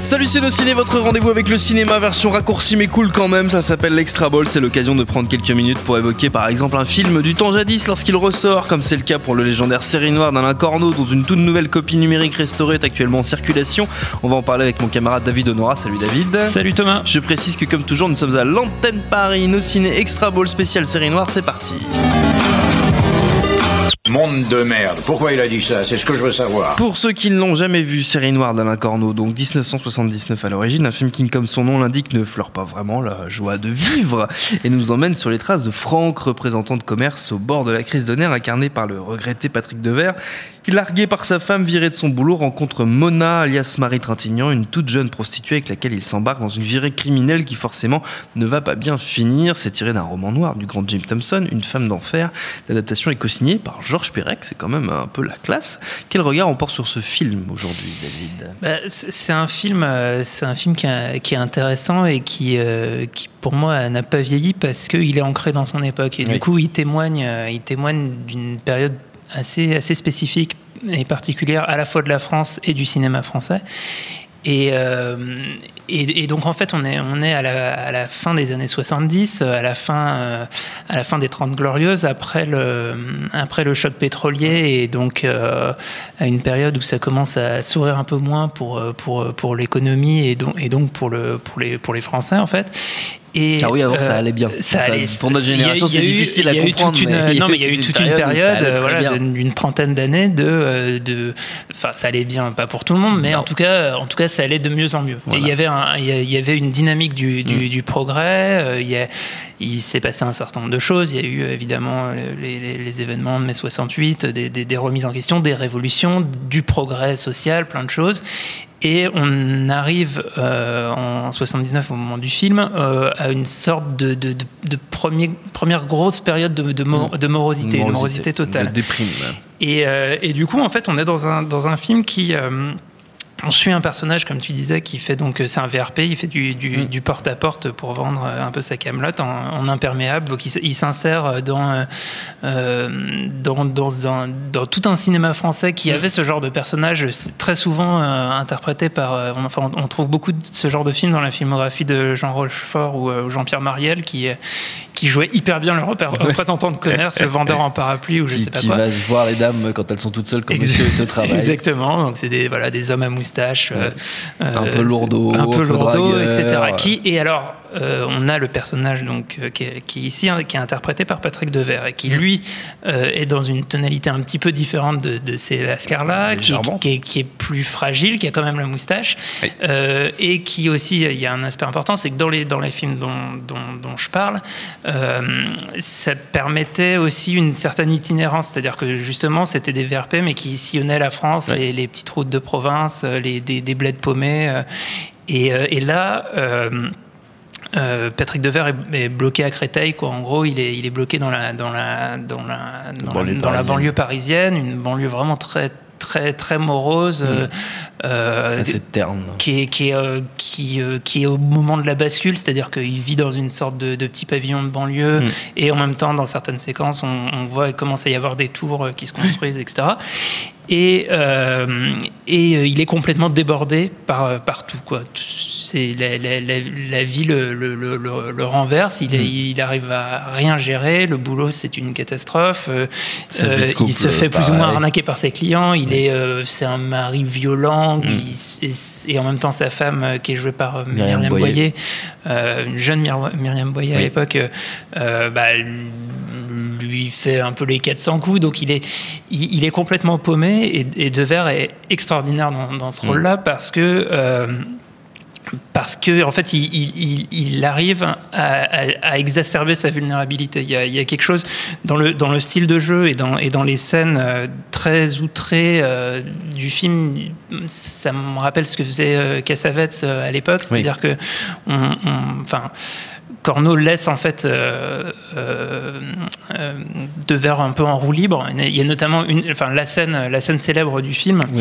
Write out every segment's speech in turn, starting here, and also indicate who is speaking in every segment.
Speaker 1: Salut c'est nos ciné, votre rendez-vous avec le cinéma version raccourcie mais cool quand même, ça s'appelle l'Extra Ball, c'est l'occasion de prendre quelques minutes pour évoquer par exemple un film du temps jadis lorsqu'il ressort, comme c'est le cas pour le légendaire Série Noire d'Alain Corneau dont une toute nouvelle copie numérique restaurée est actuellement en circulation. On va en parler avec mon camarade David Honora, salut David.
Speaker 2: Salut Thomas.
Speaker 1: Je précise que comme toujours nous sommes à l'antenne Paris, nos ciné Extra Ball spécial Série Noire, c'est parti.
Speaker 3: Monde de merde. Pourquoi il a dit ça? C'est ce que je veux savoir.
Speaker 1: Pour ceux qui ne l'ont jamais vu, Série Noire d'Alain Corneau, donc 1979 à l'origine, un film qui, comme son nom l'indique, ne fleure pas vraiment la joie de vivre et nous emmène sur les traces de Franck, représentant de commerce au bord de la crise de nerfs, incarné par le regretté Patrick Devers, qui, largué par sa femme virée de son boulot, rencontre Mona, alias Marie Trintignant, une toute jeune prostituée avec laquelle il s'embarque dans une virée criminelle qui forcément ne va pas bien finir. C'est tiré d'un roman noir du grand Jim Thompson, Une femme d'enfer. L'adaptation est co-signée par Georges Perec, c'est quand même un peu la classe. Quel regard on porte sur ce film aujourd'hui, David?
Speaker 2: Bah, c'est un film, euh, c'est un film qui, a- qui est intéressant et qui, euh, qui pour moi n'a pas vieilli parce qu'il est ancré dans son époque et
Speaker 1: Oui.
Speaker 2: du coup il témoigne, euh, il témoigne d'une période assez assez spécifique et particulière à la fois de la France et du cinéma français. Et, euh, et, donc en fait on est, à, la, fin des années 70, à la fin, euh, à la fin des 30 glorieuses, après le, choc pétrolier et donc euh, à une période où ça commence à sourire un peu moins pour, euh, l'économie et donc, pour les Français en fait. Et,
Speaker 1: Ah oui, avant, ça allait bien.
Speaker 2: Ça
Speaker 1: Enfin,
Speaker 2: allait,
Speaker 1: pour notre génération, c'est difficile à comprendre,
Speaker 2: non, mais il y a eu
Speaker 1: toute une période
Speaker 2: euh, voilà, d'une trentaine d'années de, euh, de, enfin, ça allait bien, pas pour tout le monde, mais en tout cas, en tout cas, ça allait de mieux en mieux. Et il y avait, un- il y avait une dynamique du, du,
Speaker 1: Mm.
Speaker 2: du progrès. euh, il y a- il s'est passé un certain nombre de choses. Il y a eu euh, évidemment euh, les, les- les événements de mai 68, des, des- des remises en question, des révolutions, du progrès social, plein de choses. Et on arrive euh, en 79 au moment du film euh, à une sorte de, de, de- de premier- première grosse période de, de morosité, de morosité totale.
Speaker 1: De déprime.
Speaker 2: Et, euh, et du coup, en fait, on est dans un, dans un film qui. Euh, on suit un personnage, comme tu disais, qui fait donc. C'est un VRP, il fait du, du,
Speaker 1: Mm.
Speaker 2: du porte-à-porte pour vendre euh, un peu sa camelote en, en imperméable. Donc, il, s'insère dans, euh, euh, dans, dans, un- dans tout un cinéma français qui
Speaker 1: Mm.
Speaker 2: avait ce genre de personnage, très souvent euh, interprété par. euh, on, enfin, on trouve beaucoup de ce genre de films dans la filmographie de Jean Rochefort ou euh, Jean-Pierre Mariel, qui, euh, qui jouait hyper bien le repère- représentant de commerce, le vendeur en parapluie ou je
Speaker 1: Qui,
Speaker 2: sais pas
Speaker 1: qui
Speaker 2: quoi.
Speaker 1: va voir les dames quand elles sont toutes seules comme
Speaker 2: Ex-
Speaker 1: monsieur est au travail.
Speaker 2: Exactement. Donc c'est des voilà des hommes à moustache, euh,
Speaker 1: Un
Speaker 2: euh,
Speaker 1: peu lourdeaux,
Speaker 2: un
Speaker 1: un
Speaker 2: peu
Speaker 1: dragueurs.
Speaker 2: etc. Qui et alors euh, on a le personnage donc euh, qui, est, qui est ici hein, qui est interprété par Patrick Devers et
Speaker 1: Mm.
Speaker 2: qui lui euh, est dans une tonalité un petit peu différente de, de ces Lascar-là, qui, est, qui est plus fragile, qui a quand même la moustache
Speaker 1: Oui.
Speaker 2: euh, et qui aussi il y a un aspect important, c'est que dans les dans les films dont, dont, dont je parle, ça permettait aussi une certaine itinérance, c'est-à-dire que justement c'était des VRP mais qui sillonnaient la France, les, les petites routes de province, les, des, des bleds paumés. et, et là, euh, Patrick Devers est, est bloqué à Créteil, quoi. En gros, il est, il est bloqué dans la, dans la, dans la, dans la-
Speaker 1: Banlieue
Speaker 2: dans la
Speaker 1: parisienne.
Speaker 2: banlieue parisienne, une banlieue vraiment très, très, très morose. euh, euh,
Speaker 1: Assez terne.
Speaker 2: qui est, qui, est, euh, qui, euh, qui est au moment de la bascule, c'est-à-dire qu'il vit dans une sorte de, de petit pavillon de banlieue,
Speaker 1: Mm.
Speaker 2: et en même temps, dans certaines séquences, on, on voit qu'il commence à y avoir des tours qui se construisent, etc. Et, euh, et euh, il est complètement débordé par, euh, par tout. Quoi. C'est la, la, la, la vie le, le, le, le- le renverse, il, est-
Speaker 1: Mm.
Speaker 2: il arrive à rien gérer, le boulot c'est une catastrophe, euh,
Speaker 1: couple,
Speaker 2: il se fait plus ou moins arnaquer par ses clients, il est, euh, c'est un mari violent,
Speaker 1: Mm.
Speaker 2: il- et, et en même temps sa femme qui est jouée par
Speaker 1: Myriam
Speaker 2: Myriam,
Speaker 1: Boyer.
Speaker 2: Boyer, une jeune Myr- Myriam Boyer à l'époque, bah, lui fait un peu les 400 coups, donc il est, il, est complètement paumé et, et Devers est extraordinaire dans, dans ce rôle-là parce que parce que en fait, il, arrive à, exacerber sa vulnérabilité. Il y, a, quelque chose dans le, dans le style de jeu et dans, et dans les scènes euh, très outrées euh, du film. Ça me rappelle ce que faisait euh, Cassavetes à l'époque, c'est-à-dire que, enfin. Corneau laisse en fait euh, euh, euh, de verre un peu en roue libre. Il y a notamment une, enfin, la, scène, la scène célèbre du film où,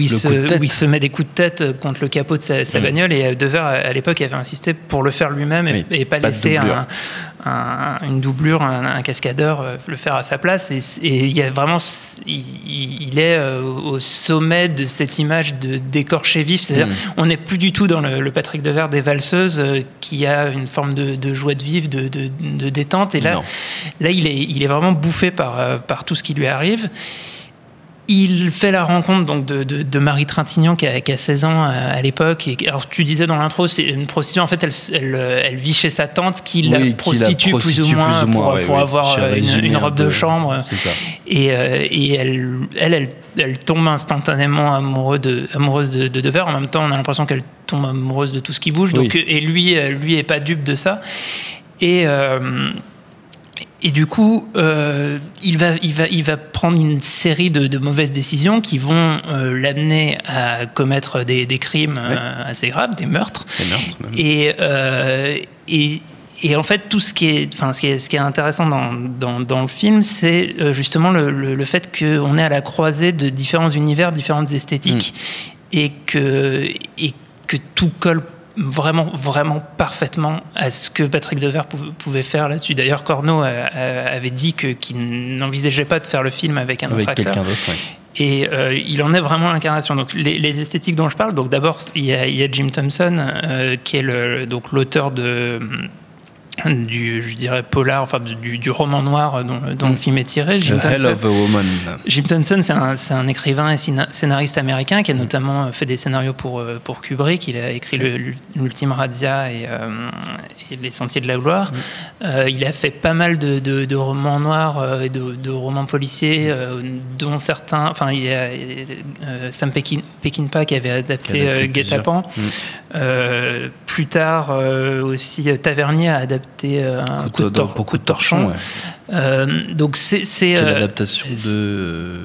Speaker 2: il se, où, il se, met des coups de tête contre le capot de sa, mm. bagnole et De Verre à l'époque avait insisté pour le faire lui-même et, pas, laisser un, une doublure, un, cascadeur euh, le faire à sa place. Et, il y a vraiment, il, est euh, au sommet de cette image de d'écorché vif. C'est-à-dire, mm. on n'est plus du tout dans le, Patrick Devers des valseuses euh, qui a une forme de, joie de vivre, de, détente. Et là, là, il est, il est vraiment bouffé par, par tout ce qui lui arrive. Il fait la rencontre donc de, de, Marie Trintignant qui a, qui a, 16 ans à, l'époque. Alors tu disais dans l'intro, c'est une prostituée. En fait, elle, elle, elle, vit chez sa tante qui, la, prostitue plus ou moins, pour, pour avoir une, robe de chambre. Et, euh, et elle, elle, elle, tombe instantanément amoureuse de, amoureuse de, de Dever. En même temps, on a l'impression qu'elle tombe amoureuse de tout ce qui bouge. Donc, et lui, lui est pas dupe de ça. Et euh, et du coup, euh, il, va, il, va, il va prendre une série de, mauvaises décisions qui vont euh, l'amener à commettre des, crimes euh, assez graves, des meurtres. et, et, et, en fait, tout ce qui est, enfin, ce qui est, ce qui est intéressant dans, dans, le film, c'est justement le, le, fait qu'on est à la croisée de différents univers, différentes esthétiques, mm. et, que, et que tout colle vraiment, vraiment parfaitement à ce que Patrick Devers pouvait faire là-dessus. D'ailleurs, Corneau avait dit qu'il n'envisageait pas de faire le film avec un autre acteur. Et euh, il en est vraiment l'incarnation. Donc les, esthétiques dont je parle, donc d'abord il, y, a Jim Thompson euh, qui est le, donc l'auteur de du, je dirais, polar, enfin du, du roman noir dont, dont le mm. film est tiré.
Speaker 1: Jim Thompson, of a Woman.
Speaker 2: Jim Thompson, c'est un, un, écrivain et scénariste américain qui a mm. notamment fait des scénarios pour, euh, pour Kubrick. Il a écrit l'Ultime Razzia et, euh, et, Les Sentiers de la Gloire. Mm. Euh, il a fait pas mal de, de, romans noirs et de, romans policiers, dont certains. Enfin, il y a Sam Peckinpah qui avait adapté, Guet-apens. Plus tard aussi, Tavernier a adapté euh, un coup, de,
Speaker 1: coup de torchon.
Speaker 2: Euh, donc
Speaker 1: c'est euh, l'adaptation de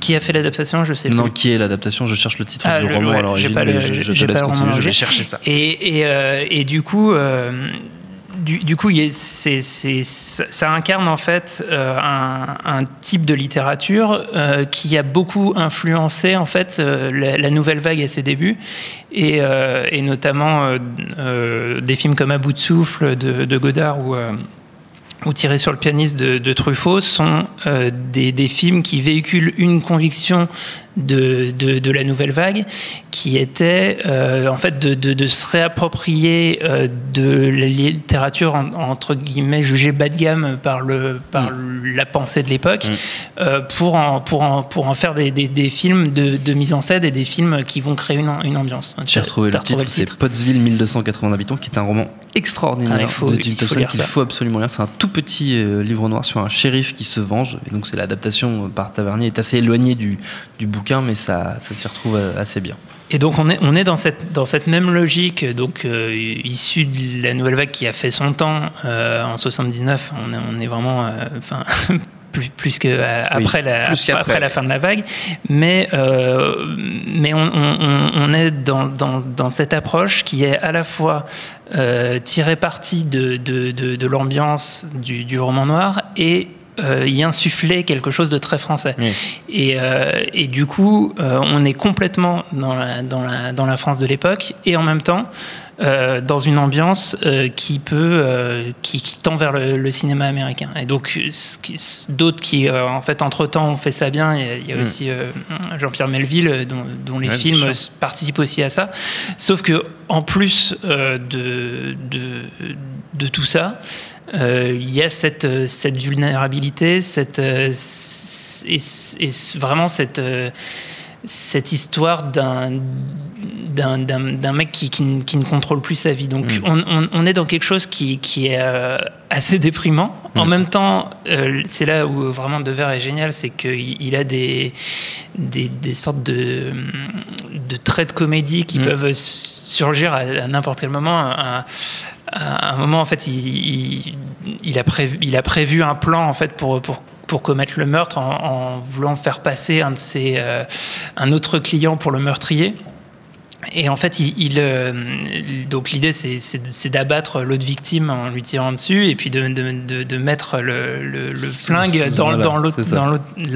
Speaker 2: qui a fait l'adaptation Je sais
Speaker 1: non,
Speaker 2: plus.
Speaker 1: qui est l'adaptation Je cherche le titre du roman à l'origine, je, je te laisse continuer, je vais chercher ça.
Speaker 2: Et, et, et du coup, du, coup, ça incarne en fait euh, un, type de littérature euh, qui a beaucoup influencé en fait euh, la, nouvelle vague à ses débuts, et, notamment des films comme À bout de souffle de, Godard ou Tiré sur le pianiste de, Truffaut sont des, films qui véhiculent une conviction de, de, la nouvelle vague, qui était euh, en fait de, de se réapproprier euh, de la littérature entre guillemets jugée bas de gamme par, le, par mm. la pensée de l'époque, mm. euh, pour, en, pour, en, pour en faire des, des, films de, mise en scène et des films qui vont créer une, une ambiance.
Speaker 1: J'ai retrouvé le titre, c'est Pottsville 1280 habitants, qui est un roman extraordinaire ah, de Jim Thompson qu'il faut absolument lire. C'est un tout petit livre noir sur un shérif qui se venge, et donc c'est l'adaptation par Tavernier, est assez éloignée du, du bouquin mais ça, ça s'y retrouve euh, assez bien.
Speaker 2: Et donc on est, on est dans, cette, dans cette même logique, donc euh, issue de la nouvelle vague qui a fait son temps euh, en 79. On est, on est vraiment, enfin. plus, plus que après, la, après la fin de la vague, mais mais on, on, on est dans, dans, dans, cette approche qui est à la fois tirée partie de, de, de, de l'ambiance du, du roman noir et euh, y insuffler quelque chose de très français. Et, euh, et, du coup, euh, on est complètement dans la, dans la, dans la France de l'époque et en même temps dans une ambiance qui peut, qui, qui, tend vers le, cinéma américain. Et donc, d'autres qui, en fait, entre-temps, ont fait ça bien. Il y a, mm. aussi Jean-Pierre Melville, dont, dont les films participent aussi à ça. Sauf que, en plus de, de, de tout ça, il y a cette, euh, cette vulnérabilité, cette, euh, et, vraiment cette, cette histoire d'un d'un- mec qui, qui ne- qui ne contrôle plus sa vie. Donc
Speaker 1: Mm.
Speaker 2: on, on- on est dans quelque chose qui, qui est euh, assez déprimant. En
Speaker 1: Mm.
Speaker 2: même temps, euh, c'est là où vraiment Devers est génial, c'est qu'il il a des, des, des sortes de, de traits de comédie qui
Speaker 1: Mm.
Speaker 2: peuvent surgir à, à n'importe quel moment. À un moment, en fait, il, a prévu, un plan en fait pour, commettre le meurtre en, en voulant faire passer un de ses euh, un autre client pour le meurtrier. Et en fait, il, il, euh, donc l'idée, c'est- d'abattre l'autre victime en lui tirant dessus et puis de, de, de, de mettre le, le, le
Speaker 1: C'est-
Speaker 2: flingue dans, la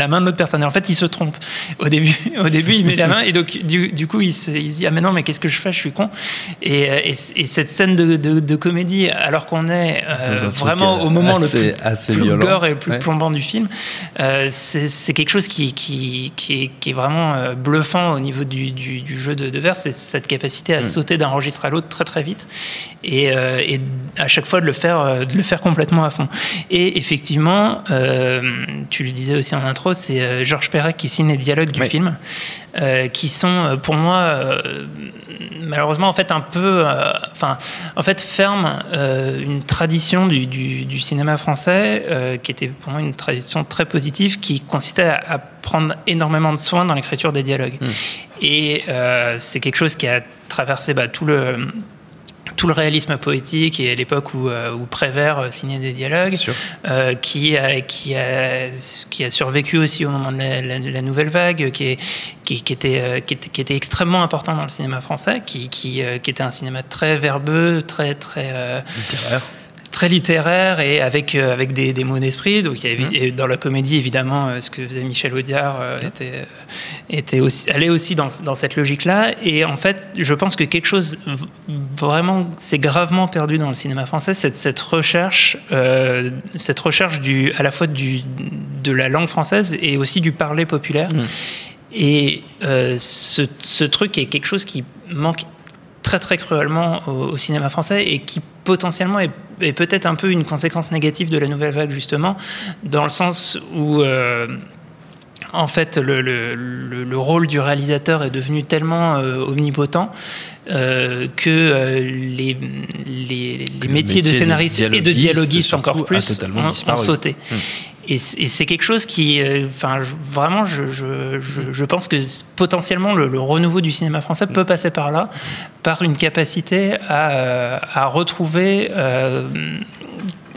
Speaker 2: main de l'autre personne. Et en fait, il se trompe. Au début, au début il met la main et donc du, du coup, il se, il se dit ah mais non, mais qu'est-ce que je fais? Je suis con. Et, euh, et, et cette scène de, comédie, alors qu'on est euh, vraiment au moment
Speaker 1: assez-
Speaker 2: le plus,
Speaker 1: assez
Speaker 2: plus
Speaker 1: violent.
Speaker 2: gore et le plus
Speaker 1: Ouais.
Speaker 2: plombant du film, euh, c'est quelque chose qui, qui, qui, est, qui est vraiment bluffant au niveau du, du, du jeu de, de verre, c'est cette capacité à sauter d'un registre à l'autre très très vite et, euh, et à chaque fois de le faire, euh, de le faire complètement à fond. Et effectivement, euh, tu le disais aussi en intro, c'est Georges Perec qui signe les dialogues du
Speaker 1: Oui.
Speaker 2: film, euh, qui sont pour moi malheureusement en fait un peu, enfin en fait ferme une tradition du, du- du cinéma français qui était pour moi une tradition très positive qui consistait à, à prendre énormément de soin dans l'écriture des dialogues. Et euh, c'est quelque chose qui a traversé bah, tout le tout le réalisme poétique et à l'époque où, euh, où Prévert euh, signait des dialogues, euh, qui, a, qui, a, qui a survécu aussi au moment de la, la- la nouvelle vague, qui, est, qui, qui était, qui, était, qui était extrêmement important dans le cinéma français, qui, qui, était un cinéma très verbeux, très très euh,
Speaker 1: Littéraire.
Speaker 2: Très littéraire et avec euh, avec des, des mots d'esprit. Donc il y avait,
Speaker 1: Mhm.
Speaker 2: et dans la comédie évidemment, euh, ce que faisait Michel Audiard euh, était était aussi allait aussi dans, dans cette logique-là. Et en fait, je pense que quelque chose vraiment c'est gravement perdu dans le cinéma français, cette cette recherche euh, cette recherche du à la fois du de la langue française et aussi du parler populaire.
Speaker 1: Mhm.
Speaker 2: Et euh, ce, ce truc est quelque chose qui manque très très cruellement au, au cinéma français et qui potentiellement est, est peut-être un peu une conséquence négative de la nouvelle vague justement, dans le sens où euh, en fait le, le- le- le rôle du réalisateur est devenu tellement euh, omnipotent euh, que euh, les, les, les
Speaker 1: le
Speaker 2: métiers de
Speaker 1: métier de
Speaker 2: scénariste et de
Speaker 1: dialoguiste,
Speaker 2: encore plus ont- ont, sauté.
Speaker 1: Hmm.
Speaker 2: Et c'est quelque chose qui, euh, enfin, vraiment, je, je, je, je pense que potentiellement le, le renouveau du cinéma français peut passer par là, par une capacité à, euh, à retrouver. euh,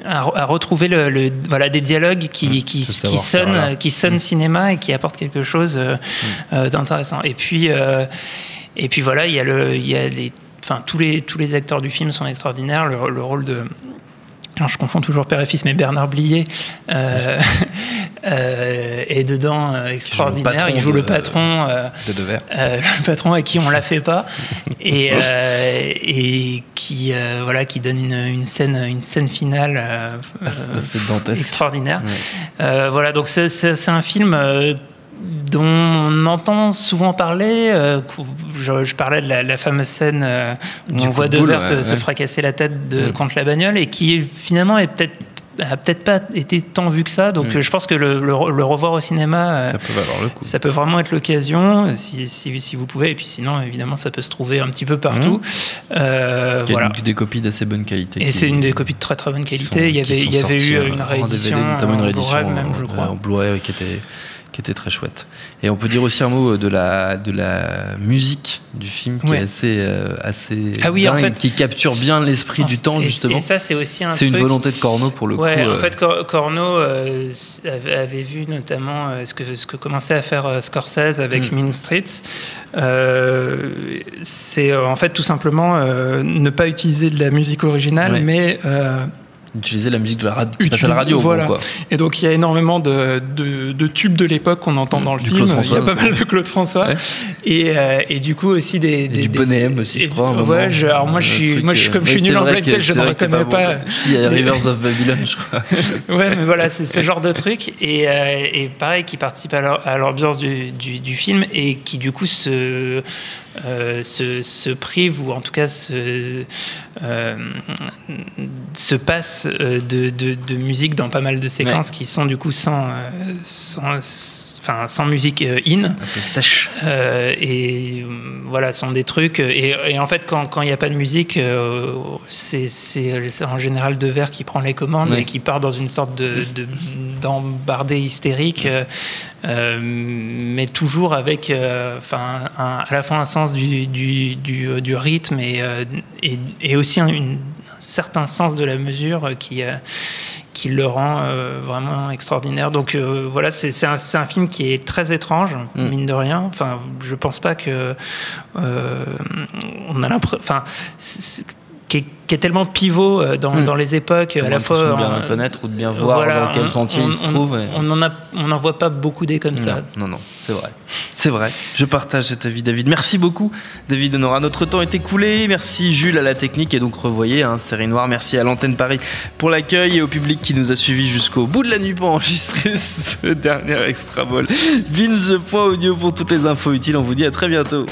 Speaker 2: à, re- à retrouver le, le- voilà, des dialogues qui, qui,
Speaker 1: ce
Speaker 2: qui
Speaker 1: savoir-faire-là.
Speaker 2: sonnent, qui sonnent cinéma et qui apportent quelque chose euh, euh, d'intéressant. Et puis, euh, et puis voilà, il y a, le, il y a les, enfin, tous, les, tous les acteurs du film sont extraordinaires. Le, le rôle de. Alors, je confonds toujours père et fils, mais Bernard Blier euh, euh, est dedans euh, extraordinaire. Il joue le patron.
Speaker 1: De Devers.
Speaker 2: le patron à qui on la fait pas et, et qui voilà qui donne une, une scène une scène finale
Speaker 1: dantesque.
Speaker 2: extraordinaire
Speaker 1: Ouais.
Speaker 2: Voilà donc c'est- un film dont on entend souvent parler. euh, je, je parlais de la, la fameuse scène euh, où
Speaker 1: Du
Speaker 2: on voit Devers se,
Speaker 1: ouais,
Speaker 2: se fracasser la tête de,
Speaker 1: Mm.
Speaker 2: contre la bagnole et qui finalement est peut-être a peut-être pas été tant vu que ça. Donc
Speaker 1: Mm.
Speaker 2: euh, je pense que le, le- le revoir au cinéma,
Speaker 1: Ça peut valoir le coup.
Speaker 2: ça peut vraiment être l'occasion, si, si, si vous pouvez. Et puis sinon, évidemment, ça peut se trouver un petit peu partout. Euh,
Speaker 1: Il y a
Speaker 2: voilà.
Speaker 1: des copies d'assez bonne qualité.
Speaker 2: Et c'est une des copies de très très bonne qualité.
Speaker 1: sont-
Speaker 2: il y avait, y eu
Speaker 1: en-
Speaker 2: une
Speaker 1: en
Speaker 2: réédition,
Speaker 1: DVD, notamment une
Speaker 2: en
Speaker 1: réédition
Speaker 2: Blu-ray même, je
Speaker 1: en-
Speaker 2: crois.
Speaker 1: en Blu-ray qui était qui était très chouette. Et on peut dire aussi un mot de la de la musique du film qui
Speaker 2: Ouais.
Speaker 1: est assez euh, assez
Speaker 2: Ah oui, en
Speaker 1: dingue,
Speaker 2: fait-
Speaker 1: qui capture bien l'esprit du temps
Speaker 2: Et-
Speaker 1: justement.
Speaker 2: Et ça, c'est aussi un
Speaker 1: C'est une volonté de Corneau pour le
Speaker 2: Ouais,
Speaker 1: coup.
Speaker 2: en
Speaker 1: euh,
Speaker 2: fait, Cor- Corneau euh, avait, vu notamment euh, ce, que, ce que commençait à faire euh, Scorsese avec
Speaker 1: Mm.
Speaker 2: Mean Streets. Euh, c'est euh, en fait tout simplement euh, ne pas utiliser de la musique originale,
Speaker 1: Ouais.
Speaker 2: mais euh,
Speaker 1: utiliser la musique de la radio, à la
Speaker 2: voilà.
Speaker 1: quoi.
Speaker 2: Et donc il y a énormément de, de- de tubes de l'époque qu'on entend
Speaker 1: Mm,
Speaker 2: dans le
Speaker 1: du
Speaker 2: film. Il y a pas mal de Claude François.
Speaker 1: Ouais.
Speaker 2: Et, euh, et du coup aussi des, des
Speaker 1: du
Speaker 2: des-
Speaker 1: Bonnet aussi, je crois, un.
Speaker 2: Ouais, je- alors moi je suis, moi je
Speaker 1: euh,
Speaker 2: comme je suis nul en
Speaker 1: vrai
Speaker 2: black
Speaker 1: que-
Speaker 2: Belt, je ne reconnais pas.
Speaker 1: il y a Rivers of Babylon, je crois.
Speaker 2: ouais, mais voilà, c'est ce genre de truc. Et, euh, et pareil, qui participe à l'ambiance du, du, du film et qui, du coup, se, euh, se, se, prive ou en tout cas se, euh, se passe euh, de, de, de, musique dans pas mal de séquences ouais. qui sont du coup sans, sans, enfin, sans musique in.
Speaker 1: Un peu sèche.
Speaker 2: et voilà, sont des trucs. Et, et en fait, quand il n'y a pas de musique, c'est en général De Verre qui prend les commandes ouais. et qui part dans une sorte d'embardé de, hystérique. Euh, mais toujours avec enfin à la fois un sens du, du, du, du rythme et, euh, et, et, aussi un, une, un, certain sens de la mesure qui, qui le rend vraiment extraordinaire. Donc voilà, c'est un, un, film qui est très étrange, mm. mine de rien. Enfin, je pense pas que on a l'impression. Enfin, qui est, qui est, tellement pivot dans, mmh. dans les époques, à la fois.
Speaker 1: De bien le connaître ou de bien voir voilà, dans quel sentier
Speaker 2: on,
Speaker 1: il se trouve.
Speaker 2: Et... On n'en on en voit pas beaucoup des comme
Speaker 1: non,
Speaker 2: ça.
Speaker 1: Non, non, c'est vrai. C'est vrai. Je partage cet avis, David. Merci beaucoup, David Honora. Notre temps est écoulé. Merci, Jules, à la technique. Et donc, revoyez, hein, Série Noire. Merci à l'antenne Paris pour l'accueil et au public qui nous a suivis jusqu'au bout de la nuit pour enregistrer ce dernier extra ball. Binge.audio pour toutes les infos utiles. On vous dit à très bientôt.